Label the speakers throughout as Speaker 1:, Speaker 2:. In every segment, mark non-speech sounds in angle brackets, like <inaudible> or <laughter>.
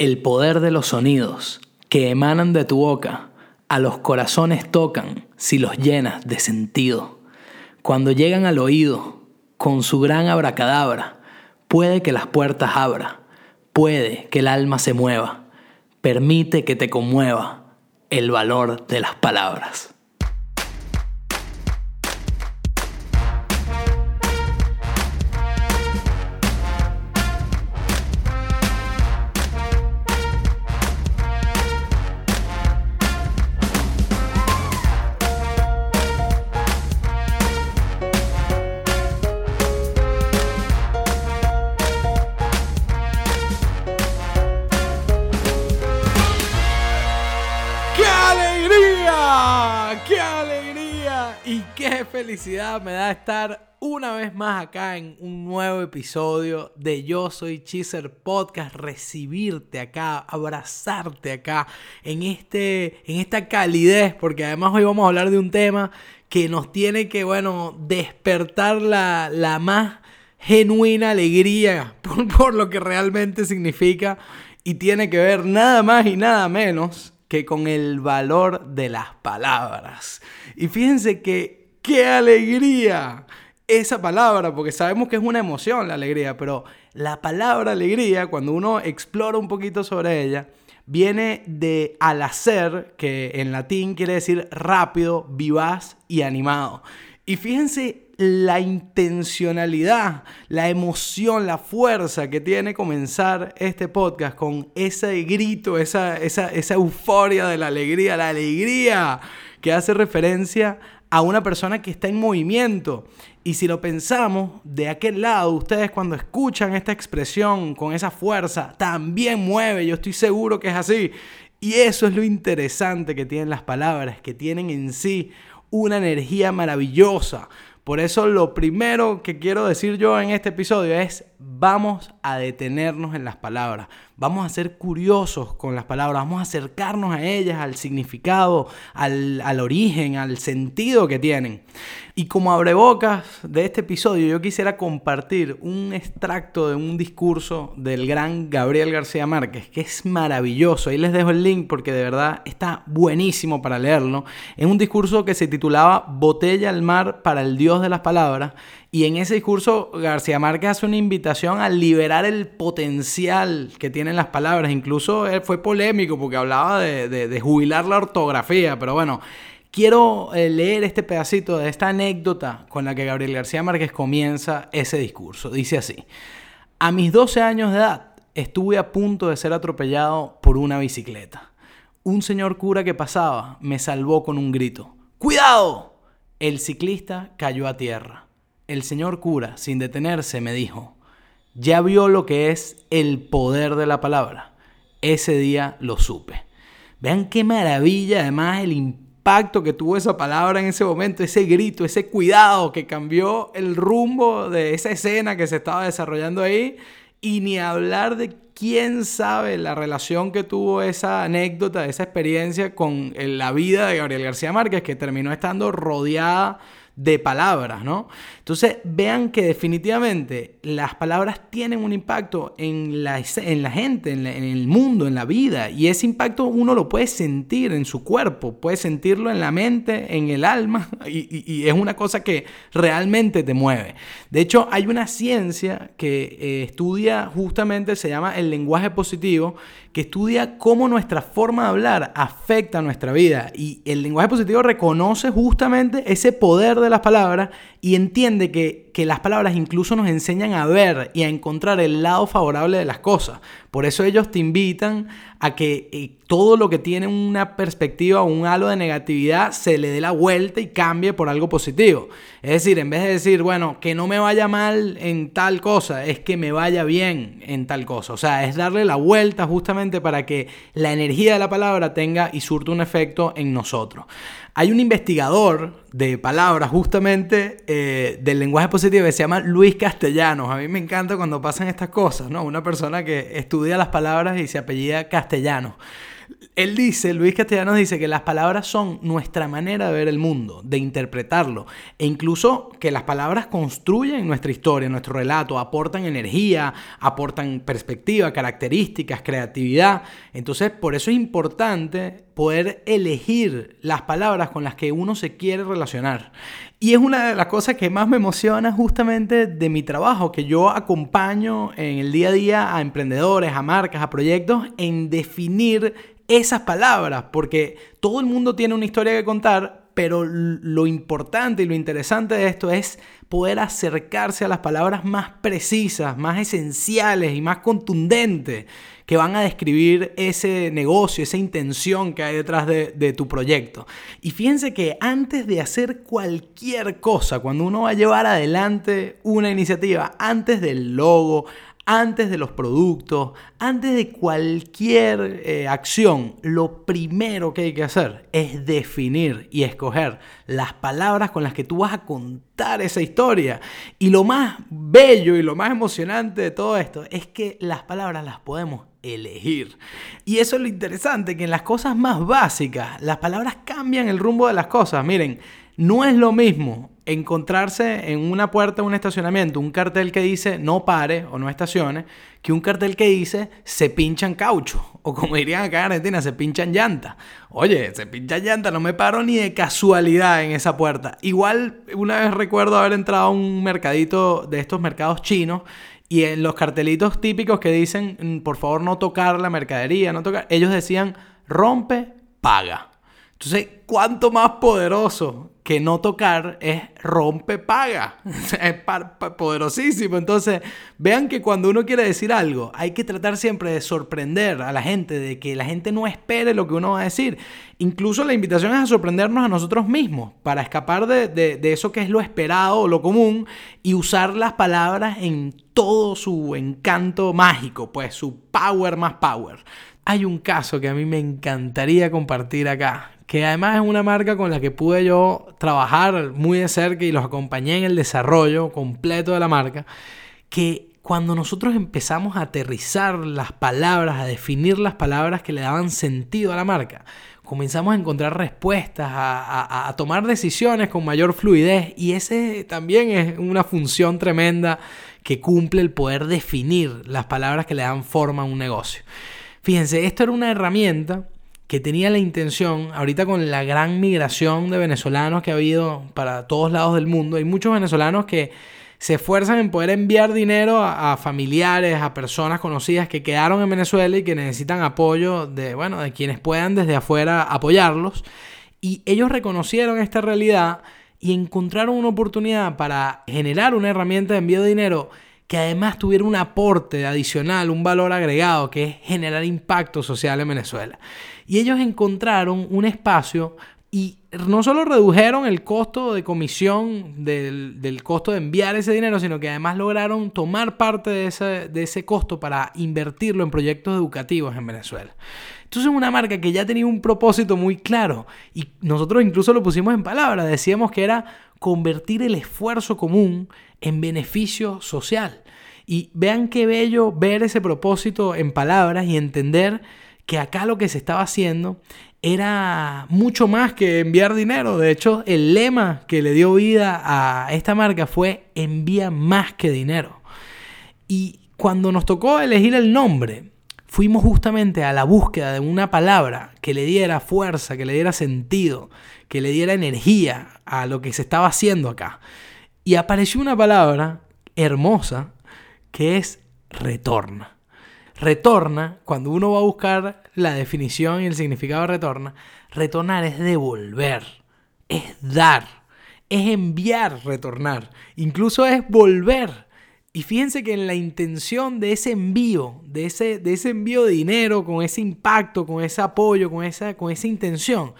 Speaker 1: El poder de los sonidos que emanan de tu boca a los corazones tocan si los llenas de sentido. Cuando llegan al oído, con su gran abracadabra, puede que las puertas abra, puede que el alma se mueva, permite que te conmueva el valor de las palabras. Felicidad me da estar una vez más acá en un nuevo episodio de Yo Soy Cheeser Podcast, recibirte acá, abrazarte acá en, este, en esta calidez, porque además hoy vamos a hablar de un tema que nos tiene que, bueno, despertar la, la más genuina alegría <laughs> por, por lo que realmente significa y tiene que ver nada más y nada menos que con el valor de las palabras. Y fíjense que ¡Qué alegría! Esa palabra, porque sabemos que es una emoción la alegría, pero la palabra alegría, cuando uno explora un poquito sobre ella, viene de al hacer, que en latín quiere decir rápido, vivaz y animado. Y fíjense la intencionalidad, la emoción, la fuerza que tiene comenzar este podcast con ese grito, esa, esa, esa euforia de la alegría, la alegría que hace referencia a una persona que está en movimiento. Y si lo pensamos, de aquel lado, ustedes cuando escuchan esta expresión con esa fuerza, también mueve, yo estoy seguro que es así. Y eso es lo interesante que tienen las palabras, que tienen en sí una energía maravillosa. Por eso lo primero que quiero decir yo en este episodio es vamos a detenernos en las palabras, vamos a ser curiosos con las palabras, vamos a acercarnos a ellas, al significado, al, al origen, al sentido que tienen. Y como abrebocas de este episodio, yo quisiera compartir un extracto de un discurso del gran Gabriel García Márquez, que es maravilloso. Ahí les dejo el link porque de verdad está buenísimo para leerlo. Es un discurso que se titulaba Botella al mar para el Dios de las Palabras. Y en ese discurso García Márquez hace una invitación a liberar el potencial que tienen las palabras. Incluso él fue polémico porque hablaba de, de jubilar la ortografía, pero bueno. Quiero eh, leer este pedacito de esta anécdota con la que Gabriel García Márquez comienza ese discurso. Dice así, a mis 12 años de edad estuve a punto de ser atropellado por una bicicleta. Un señor cura que pasaba me salvó con un grito. ¡Cuidado! El ciclista cayó a tierra. El señor cura, sin detenerse, me dijo, ya vio lo que es el poder de la palabra. Ese día lo supe. Vean qué maravilla además el impacto que tuvo esa palabra en ese momento, ese grito, ese cuidado que cambió el rumbo de esa escena que se estaba desarrollando ahí. Y ni hablar de quién sabe la relación que tuvo esa anécdota, esa experiencia con la vida de Gabriel García Márquez, que terminó estando rodeada de palabras, ¿no? Entonces vean que definitivamente las palabras tienen un impacto en la, en la gente, en, el mundo, en la vida, y ese impacto uno lo puede sentir en su cuerpo, puede sentirlo en la mente, en el alma, <laughs> y, es una cosa que realmente te mueve. De hecho, hay una ciencia que eh, estudia justamente, se llama el lenguaje positivo, que estudia cómo nuestra forma de hablar afecta nuestra vida, y el lenguaje positivo reconoce justamente ese poder de las palabras y entiende que, que, las palabras incluso nos enseñan a ver y a encontrar el lado favorable de las cosas. Por eso ellos te invitan a que eh, todo lo que tiene una perspectiva o un halo de negatividad se le dé la vuelta y cambie por algo positivo. Es decir, en vez de decir, bueno, que no me vaya mal en tal cosa, es que me vaya bien en tal cosa. O sea, es darle la vuelta justamente para que la energía de la palabra tenga y surta un efecto en nosotros. Hay un investigador de palabras justamente eh, del lenguaje positivo que se llama Luis Castellanos. A mí me encanta cuando pasan estas cosas, ¿no? Una persona que estudia las palabras y se apellida Castellanos. Él dice, Luis Castellanos dice que las palabras son nuestra manera de ver el mundo, de interpretarlo, e incluso que las palabras construyen nuestra historia, nuestro relato, aportan energía, aportan perspectiva, características, creatividad. Entonces, por eso es importante poder elegir las palabras con las que uno se quiere relacionar. Y es una de las cosas que más me emociona justamente de mi trabajo, que yo acompaño en el día a día a emprendedores, a marcas, a proyectos en definir esas palabras, porque todo el mundo tiene una historia que contar, pero lo importante y lo interesante de esto es poder acercarse a las palabras más precisas, más esenciales y más contundentes que van a describir ese negocio, esa intención que hay detrás de, tu proyecto. Y fíjense que antes de hacer cualquier cosa, cuando uno va a llevar adelante una iniciativa, antes del logo, antes de los productos, antes de cualquier eh, acción, lo primero que hay que hacer es definir y escoger las palabras con las que tú vas a contar esa historia. Y lo más bello y lo más emocionante de todo esto es que las palabras las podemos elegir. Y eso es lo interesante, que en las cosas más básicas, las palabras cambian el rumbo de las cosas. Miren, no es lo mismo encontrarse en una puerta de un estacionamiento un cartel que dice no pare o no estacione que un cartel que dice se pinchan caucho <laughs> o como dirían acá en Argentina se pinchan llanta. Oye, se pinchan llanta, no me paro ni de casualidad en esa puerta. Igual una vez recuerdo haber entrado a un mercadito de estos mercados chinos y en los cartelitos típicos que dicen mm, por favor no tocar la mercadería, no tocar, ellos decían rompe, paga. Entonces, ¿cuánto más poderoso que no tocar es rompe, paga? <laughs> es poderosísimo. Entonces, vean que cuando uno quiere decir algo, hay que tratar siempre de sorprender a la gente, de que la gente no espere lo que uno va a decir. Incluso la invitación es a sorprendernos a nosotros mismos, para escapar de, de eso que es lo esperado lo común y usar las palabras en todo su encanto mágico, pues su power más power. Hay un caso que a mí me encantaría compartir acá, que además es una marca con la que pude yo trabajar muy de cerca y los acompañé en el desarrollo completo de la marca, que cuando nosotros empezamos a aterrizar las palabras, a definir las palabras que le daban sentido a la marca, comenzamos a encontrar respuestas, a, a tomar decisiones con mayor fluidez y ese también es una función tremenda que cumple el poder definir las palabras que le dan forma a un negocio. Fíjense, esto era una herramienta que tenía la intención, ahorita con la gran migración de venezolanos que ha habido para todos lados del mundo, hay muchos venezolanos que se esfuerzan en poder enviar dinero a, familiares, a personas conocidas que quedaron en Venezuela y que necesitan apoyo de, bueno, de quienes puedan desde afuera apoyarlos. Y ellos reconocieron esta realidad y encontraron una oportunidad para generar una herramienta de envío de dinero que además tuviera un aporte adicional, un valor agregado, que es generar impacto social en Venezuela. Y ellos encontraron un espacio y no solo redujeron el costo de comisión del, costo de enviar ese dinero, sino que además lograron tomar parte de ese, de ese costo para invertirlo en proyectos educativos en Venezuela. Entonces es una marca que ya tenía un propósito muy claro y nosotros incluso lo pusimos en palabras, decíamos que era convertir el esfuerzo común en beneficio social. Y vean qué bello ver ese propósito en palabras y entender que acá lo que se estaba haciendo era mucho más que enviar dinero. De hecho, el lema que le dio vida a esta marca fue envía más que dinero. Y cuando nos tocó elegir el nombre, fuimos justamente a la búsqueda de una palabra que le diera fuerza, que le diera sentido, que le diera energía a lo que se estaba haciendo acá. Y apareció una palabra hermosa que es retorna retorna, cuando uno va a buscar la definición y el significado de retorna, retornar es devolver, es dar, es enviar, retornar, incluso es volver. Y fíjense que en la intención de ese envío, de ese, de ese envío de dinero, con ese impacto, con ese apoyo, con esa, con esa intención,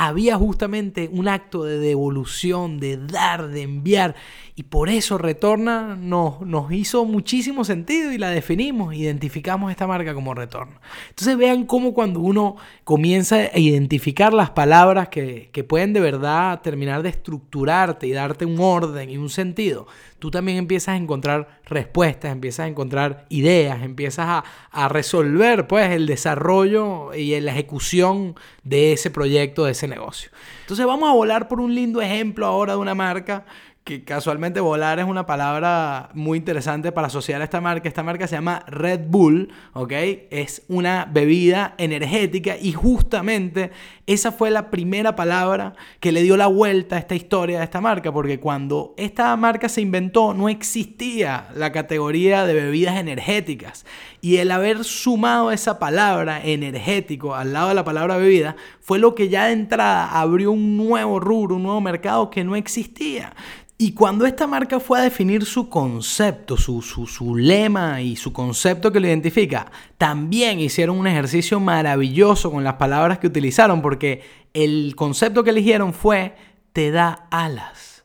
Speaker 1: había justamente un acto de devolución, de dar, de enviar. Y por eso Retorna nos, nos hizo muchísimo sentido y la definimos, identificamos esta marca como Retorna. Entonces vean cómo cuando uno comienza a identificar las palabras que, que pueden de verdad terminar de estructurarte y darte un orden y un sentido, tú también empiezas a encontrar respuestas, empiezas a encontrar ideas, empiezas a, a resolver pues el desarrollo y la ejecución de ese proyecto, de negocio. Entonces vamos a volar por un lindo ejemplo ahora de una marca que casualmente volar es una palabra muy interesante para asociar a esta marca. Esta marca se llama Red Bull, ¿ok? Es una bebida energética y justamente esa fue la primera palabra que le dio la vuelta a esta historia de esta marca, porque cuando esta marca se inventó no existía la categoría de bebidas energéticas. Y el haber sumado esa palabra energético al lado de la palabra bebida fue lo que ya de entrada abrió un nuevo rubro, un nuevo mercado que no existía. Y cuando esta marca fue a definir su concepto, su, su, lema y su concepto que lo identifica, también hicieron un ejercicio maravilloso con las palabras que utilizaron, porque el concepto que eligieron fue te da alas.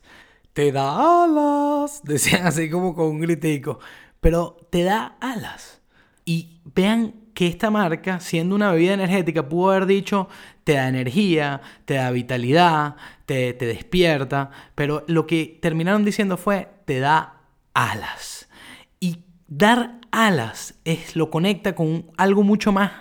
Speaker 1: Te da alas, <laughs> decían así como con un gritico, pero te da alas. Y vean que esta marca, siendo una bebida energética, pudo haber dicho, te da energía, te da vitalidad, te, te despierta, pero lo que terminaron diciendo fue, te da alas. Y dar alas es lo conecta con algo mucho más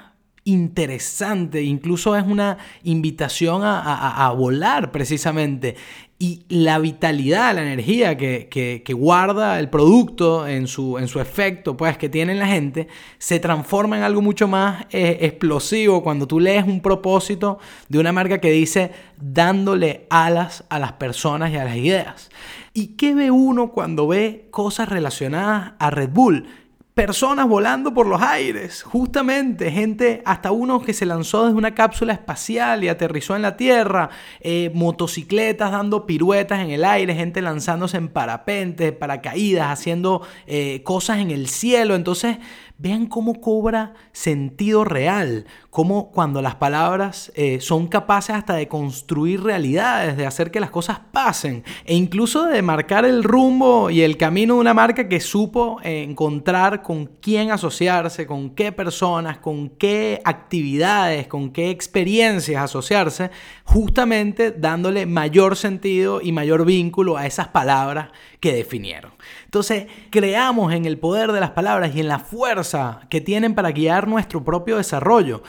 Speaker 1: interesante, incluso es una invitación a, volar precisamente. Y la vitalidad, la energía que, guarda el producto en su, en su, efecto, pues que tiene en la gente, se transforma en algo mucho más eh, explosivo cuando tú lees un propósito de una marca que dice dándole alas a las personas y a las ideas. ¿Y qué ve uno cuando ve cosas relacionadas a Red Bull? Personas volando por los aires, justamente, gente, hasta uno que se lanzó desde una cápsula espacial y aterrizó en la Tierra, eh, motocicletas dando piruetas en el aire, gente lanzándose en parapentes, paracaídas, haciendo eh, cosas en el cielo. Entonces, Vean cómo cobra sentido real, cómo cuando las palabras eh, son capaces hasta de construir realidades, de hacer que las cosas pasen e incluso de marcar el rumbo y el camino de una marca que supo encontrar con quién asociarse, con qué personas, con qué actividades, con qué experiencias asociarse, justamente dándole mayor sentido y mayor vínculo a esas palabras que definieron. Entonces, creamos en el poder de las palabras y en la fuerza que tienen para guiar nuestro propio desarrollo.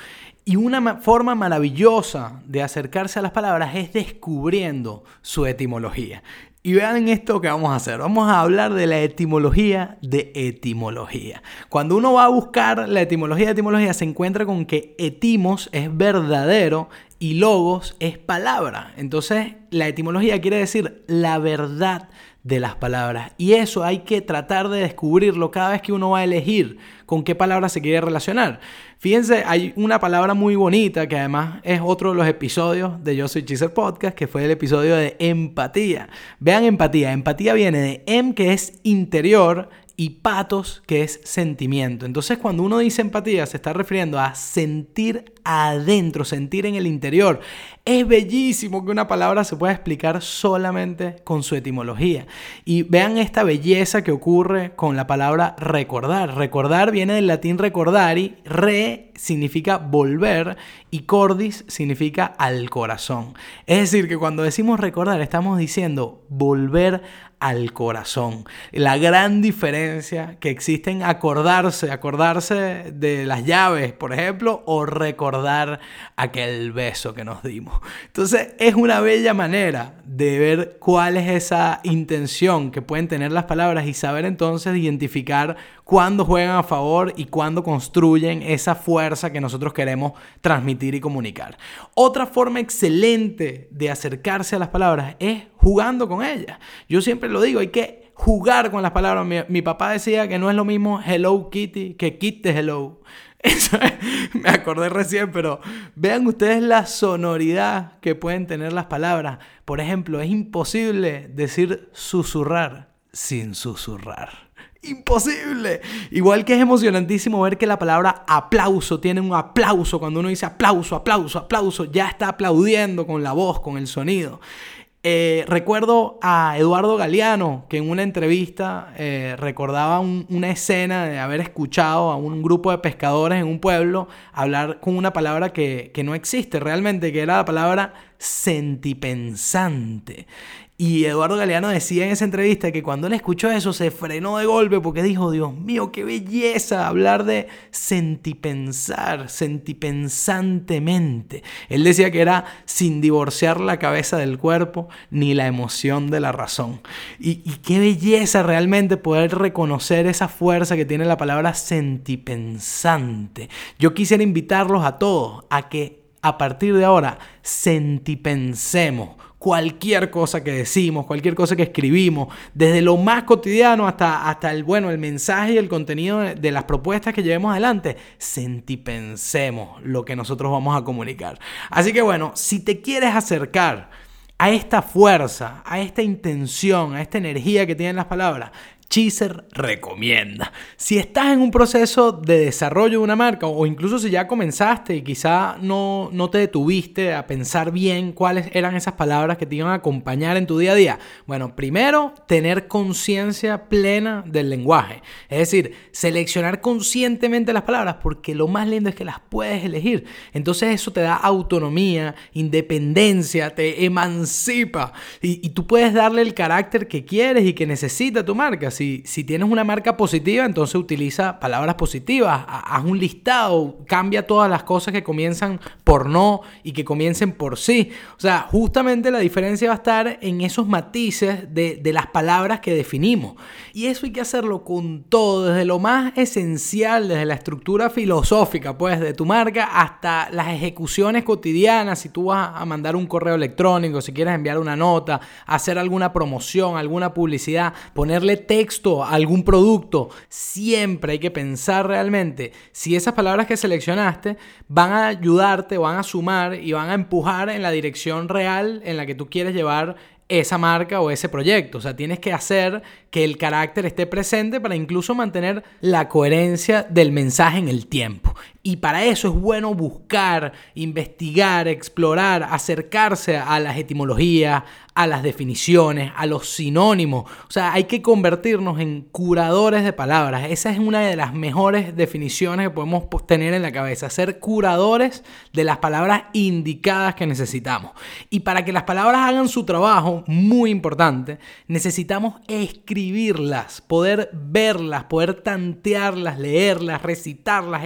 Speaker 1: Y una forma maravillosa de acercarse a las palabras es descubriendo su etimología. Y vean esto que vamos a hacer. Vamos a hablar de la etimología de etimología. Cuando uno va a buscar la etimología de etimología, se encuentra con que etimos es verdadero y logos es palabra. Entonces, la etimología quiere decir la verdad de las palabras. Y eso hay que tratar de descubrirlo cada vez que uno va a elegir con qué palabra se quiere relacionar. Fíjense, hay una palabra muy bonita que además es otro de los episodios de Yo Soy Chiser Podcast, que fue el episodio de empatía. Vean empatía. Empatía viene de em, que es interior, y patos, que es sentimiento. Entonces, cuando uno dice empatía, se está refiriendo a sentir adentro, sentir en el interior. Es bellísimo que una palabra se pueda explicar solamente con su etimología. Y vean esta belleza que ocurre con la palabra recordar. Recordar viene del latín recordari, re significa volver y cordis significa al corazón. Es decir, que cuando decimos recordar estamos diciendo volver al corazón. La gran diferencia que existe en acordarse, acordarse de las llaves, por ejemplo, o recordar aquel beso que nos dimos. Entonces es una bella manera de ver cuál es esa intención que pueden tener las palabras y saber entonces identificar cuándo juegan a favor y cuándo construyen esa fuerza que nosotros queremos transmitir y comunicar. Otra forma excelente de acercarse a las palabras es jugando con ellas. Yo siempre lo digo, hay que jugar con las palabras. Mi, papá decía que no es lo mismo Hello Kitty que Kitty Hello. <laughs> Eso me acordé recién, pero vean ustedes la sonoridad que pueden tener las palabras. Por ejemplo, es imposible decir susurrar sin susurrar. Imposible. Igual que es emocionantísimo ver que la palabra aplauso tiene un aplauso. Cuando uno dice aplauso, aplauso, aplauso, ya está aplaudiendo con la voz, con el sonido. Eh, recuerdo a Eduardo Galeano, que en una entrevista eh, recordaba una escena de haber escuchado a un grupo de pescadores en un pueblo hablar con una palabra que, que no existe realmente, que era la palabra sentipensante. Y Eduardo Galeano decía en esa entrevista que cuando él escuchó eso se frenó de golpe porque dijo, Dios mío, qué belleza hablar de sentipensar, sentipensantemente. Él decía que era sin divorciar la cabeza del cuerpo ni la emoción de la razón. Y, y qué belleza realmente poder reconocer esa fuerza que tiene la palabra sentipensante. Yo quisiera invitarlos a todos a que a partir de ahora sentipensemos cualquier cosa que decimos, cualquier cosa que escribimos, desde lo más cotidiano hasta, hasta el, bueno, el mensaje y el contenido de, las propuestas que llevemos adelante, sentipensemos lo que nosotros vamos a comunicar. Así que bueno, si te quieres acercar a esta fuerza, a esta intención, a esta energía que tienen las palabras, Cheezer recomienda. Si estás en un proceso de desarrollo de una marca o incluso si ya comenzaste y quizá no, no te detuviste a pensar bien cuáles eran esas palabras que te iban a acompañar en tu día a día, bueno, primero tener conciencia plena del lenguaje. Es decir, seleccionar conscientemente las palabras porque lo más lindo es que las puedes elegir. Entonces eso te da autonomía, independencia, te emancipa y, y tú puedes darle el carácter que quieres y que necesita tu marca si, tienes una marca positiva, entonces utiliza palabras positivas. Haz un listado, cambia todas las cosas que comienzan por no y que comiencen por sí. O sea, justamente la diferencia va a estar en esos matices de, de las palabras que definimos. Y eso hay que hacerlo con todo, desde lo más esencial, desde la estructura filosófica, pues, de tu marca, hasta las ejecuciones cotidianas. Si tú vas a mandar un correo electrónico, si quieres enviar una nota, hacer alguna promoción, alguna publicidad, ponerle texto algún producto, siempre hay que pensar realmente si esas palabras que seleccionaste van a ayudarte, van a sumar y van a empujar en la dirección real en la que tú quieres llevar esa marca o ese proyecto. O sea, tienes que hacer que el carácter esté presente para incluso mantener la coherencia del mensaje en el tiempo. Y para eso es bueno buscar, investigar, explorar, acercarse a las etimologías, a las definiciones, a los sinónimos. O sea, hay que convertirnos en curadores de palabras. Esa es una de las mejores definiciones que podemos tener en la cabeza. Ser curadores de las palabras indicadas que necesitamos. Y para que las palabras hagan su trabajo, muy importante, necesitamos escribirlas, poder verlas, poder tantearlas, leerlas, recitarlas,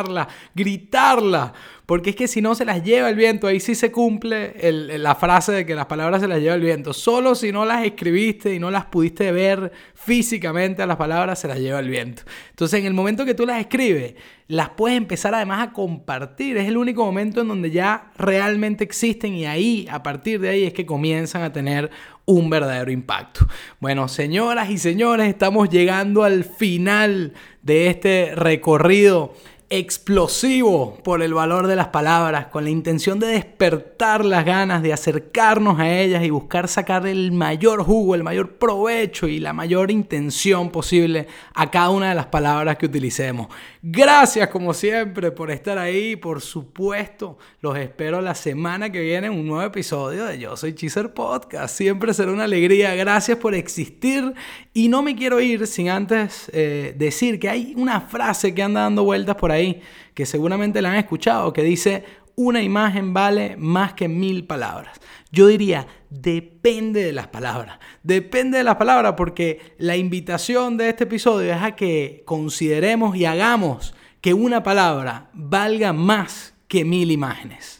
Speaker 1: expresar gritarla, porque es que si no se las lleva el viento, ahí sí se cumple la frase de que las palabras se las lleva el viento. Solo si no las escribiste y no las pudiste ver físicamente a las palabras, se las lleva el viento. Entonces, en el momento que tú las escribes, las puedes empezar además a compartir. Es el único momento en donde ya realmente existen y ahí, a partir de ahí, es que comienzan a tener un verdadero impacto. Bueno, señoras y señores, estamos llegando al final de este recorrido explosivo por el valor de las palabras, con la intención de despertar las ganas de acercarnos a ellas y buscar sacar el mayor jugo, el mayor provecho y la mayor intención posible a cada una de las palabras que utilicemos. Gracias como siempre por estar ahí, por supuesto, los espero la semana que viene en un nuevo episodio de Yo Soy Cheezer Podcast. Siempre será una alegría, gracias por existir y no me quiero ir sin antes eh, decir que hay una frase que anda dando vueltas por que seguramente la han escuchado, que dice, una imagen vale más que mil palabras. Yo diría, depende de las palabras. Depende de las palabras porque la invitación de este episodio es a que consideremos y hagamos que una palabra valga más que mil imágenes.